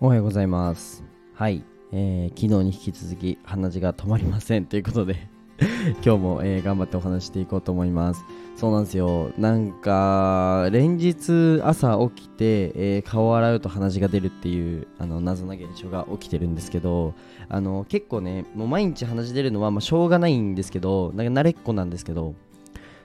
おはようございます。はい、えー昨日に引き続き鼻血が止まりませんということで 今日も、えー頑張ってお話していこうと思います。そうなんですよ。なんか連日朝起きて、えー顔を洗うと鼻血が出るっていうあの謎な現象が起きてるんですけど、あの結構ね、もう毎日鼻血出るのはまあしょうがないんですけど、なんか慣れっこなんですけど、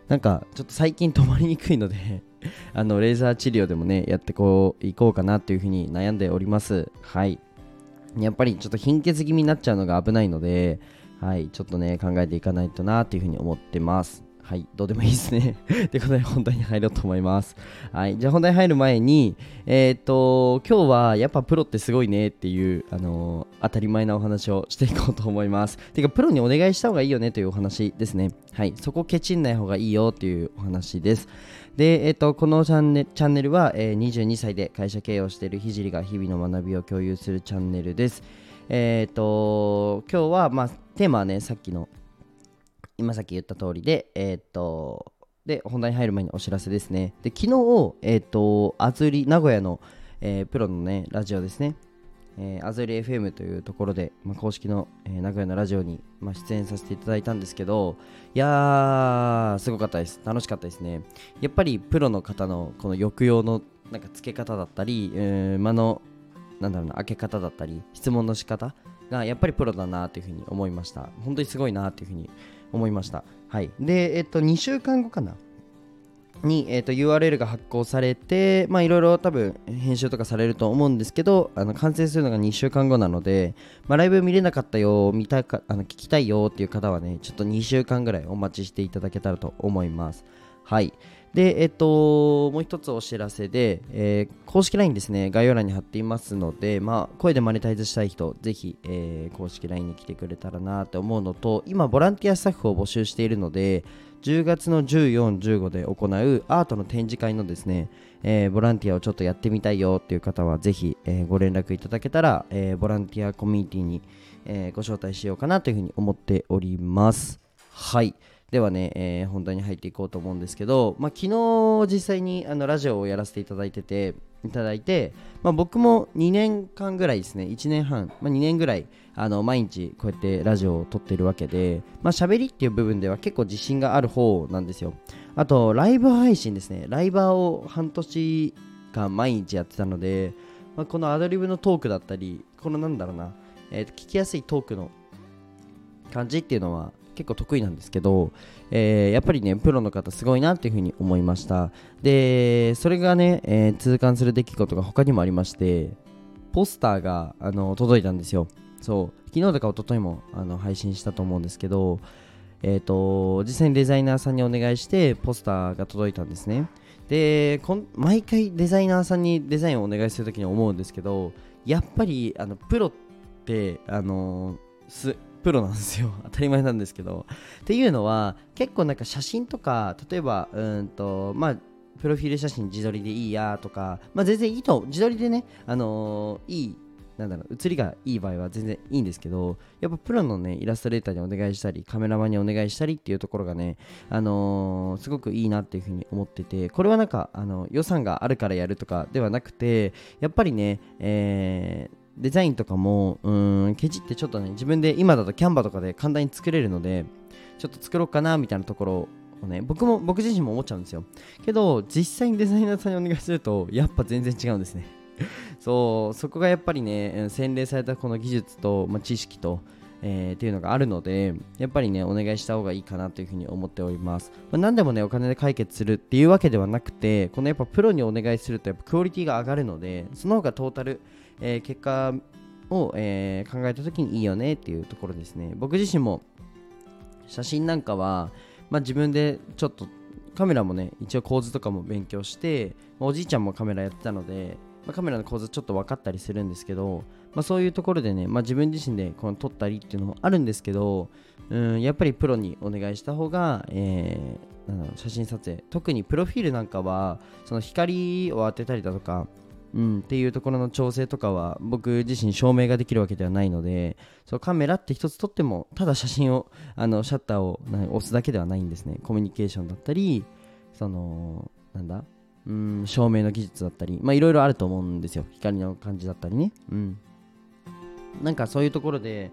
なんかちょっと最近止まりにくいので あのレーザー治療でもねやってこういこうかなというふうに悩んでおります。はい。やっぱりちょっと貧血気味になっちゃうのが危ないのではい。ちょっとね考えていかないとなというふうに思ってます。はいどうでもいいですね。ということで本題に入ろうと思います。はいじゃあ本題に入る前にえーっと今日はやっぱプロってすごいねっていうあのー当たり前なお話をしていこうと思います。てかプロにお願いした方がいいよねというお話ですね。はいそこケチんない方がいいよっていうお話です。で、えっと、このチャンネチャンネルは、え22歳で会社経営をしているひじりが日々の学びを共有するチャンネルです。えっと、今日は、まあ、テーマはね、さっきの、今さっき言った通りで、えっと、で、本題に入る前にお知らせですね。で、昨日、えっと、あずり、名古屋の、えープロのね、ラジオですね。えー、アズリ FM というところで、まあ、公式の、えー名古屋のラジオに、まあ、出演させていただいたんですけどいやーすごかったです楽しかったですねやっぱりプロの方のこの抑揚のなんか付け方だったり、えー間のなんだろうな開け方だったり質問の仕方がやっぱりプロだなというふうに思いました本当にすごいなというふうに思いましたはいでえっと2週間後かな？に、えー、と URL が発行されて、まあいろいろ多分編集とかされると思うんですけど、あの完成するのが2週間後なので、まあ、ライブ見れなかったよ、見たかあの聞きたいよっていう方はね、ちょっと2週間ぐらいお待ちしていただけたらと思います。はい。で、えっと、もう一つお知らせで、えー公式 LINE ですね、概要欄に貼っていますので、まあ、声でマネタイズしたい人、ぜひ、えー公式 LINE に来てくれたらなって思うのと、今、ボランティアスタッフを募集しているので、10月の14、15で行うアートの展示会のですね、えーボランティアをちょっとやってみたいよっていう方は、ぜひ、えーご連絡いただけたら、えーボランティアコミュニティに、えご招待しようかなというふうに思っております。はい。ではね、えー本題に入っていこうと思うんですけど、まあ、昨日実際にあのラジオをやらせていただいてていただいて、まあ、僕も2年間ぐらいですね1年半、まあ、2年ぐらいあの毎日こうやってラジオを撮ってるわけでまあ喋りっていう部分では結構自信がある方なんですよ。あとライブ配信ですね。ライバーを半年間毎日やってたので、まあ、このアドリブのトークだったりこのなんだろうな、えー聞きやすいトークの感じっていうのは結構得意なんですけど、えーやっぱりねプロの方すごいなっていうふうに思いました。でそれがね、えー痛感する出来事が他にもありましてポスターがあの届いたんですよ。そう。昨日とか一昨日もあの配信したと思うんですけどえっ、と実際にデザイナーさんにお願いしてポスターが届いたんですね。で毎回デザイナーさんにデザインをお願いするときに思うんですけどやっぱりあのプロってあのすプロなんですよ。当たり前なんですけど。っていうのは結構なんか写真とか例えばうんとまあプロフィール写真自撮りでいいやとか、まあ、全然いいと自撮りでね、あのーいいなんだろう写りがいい場合は全然いいんですけどやっぱプロのねイラストレーターにお願いしたりカメラマンにお願いしたりっていうところがね、あのーすごくいいなっていうふうに思っててこれはなんかあの予算があるからやるとかではなくてやっぱりね、えーデザインとかもうーんケチってちょっとね自分で今だとキャンバとかで簡単に作れるのでちょっと作ろうかなみたいなところをね僕も僕自身も思っちゃうんですよ。けど実際にデザイナーさんにお願いするとやっぱ全然違うんですね。そうそこがやっぱりね洗練されたこの技術と、まあ、知識とえーっていうのがあるのでやっぱりねお願いした方がいいかなというふうに思っております、まあ、何でもねお金で解決するっていうわけではなくてこのやっぱプロにお願いするとやっぱクオリティが上がるのでその方がトータル、えー結果を、えー考えた時にいいよねっていうところですね。僕自身も写真なんかは、まあ、自分でちょっとカメラもね一応構図とかも勉強してまあおじいちゃんもカメラやってたので、まあカメラの構図ちょっと分かったりするんですけど、まあ、そういうところでね、まあ、自分自身でこの撮ったりっていうのもあるんですけどうんやっぱりプロにお願いした方が、えー写真撮影。特にプロフィールなんかはその光を当てたりだとかうん、っていうところの調整とかは僕自身証明ができるわけではないのでそうカメラって一つ撮ってもただ写真をあのシャッターを押すだけではないんですね。コミュニケーションだったりそのなんだ？うん照明の技術だったり。まあいろいろあると思うんですよ。光の感じだったりね。うん。なんかそういうところで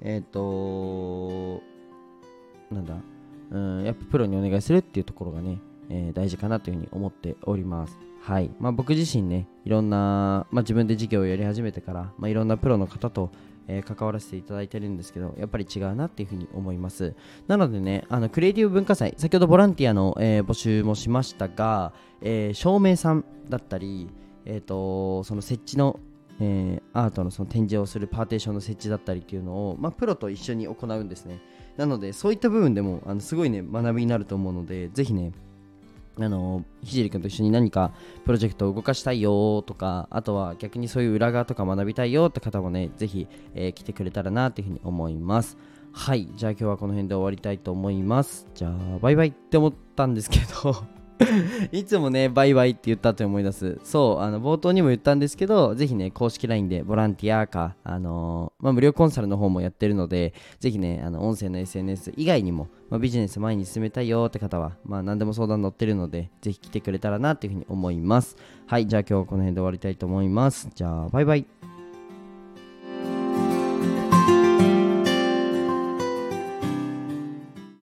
えっ、となんだ？うんやっぱプロにお願いするっていうところがね、えー大事かなというふうに思っております。はい。まあ、僕自身ねいろんな、まあ、自分で事業をやり始めてから、まあ、いろんなプロの方と、えー関わらせていただいてるんですけどやっぱり違うなっていうふうに思います。なのでねあのクリエイティブ文化祭先ほどボランティアの、えー募集もしましたが、えー照明さんだったり、えー、とその設置のえーアートのその展示をするパーテーションの設置だったりっていうのを、まあ、プロと一緒に行うんですね。なのでそういった部分でもあのすごいね学びになると思うのでぜひねあのひじり君と一緒に何かプロジェクトを動かしたいよとかあとは逆にそういう裏側とか学びたいよって方もね是非、えー来てくれたらなというふうに思います。はいじゃあ今日はこの辺で終わりたいと思います。じゃあバイバイって思ったんですけど。いつもね、バイバイって言ったって思い出す。そう、あの冒頭にも言ったんですけど、ぜひね、公式 LINE でボランティアか、あのーまあ、無料コンサルの方もやってるので、ぜひね、あの音声の SNS 以外にも、まあ、ビジネス前に進めたいよって方は、まあ、何でも相談乗ってるので、ぜひ来てくれたらなっていうふうに思います。はい、じゃあ今日はこの辺で終わりたいと思います。じゃあ、バイバイ。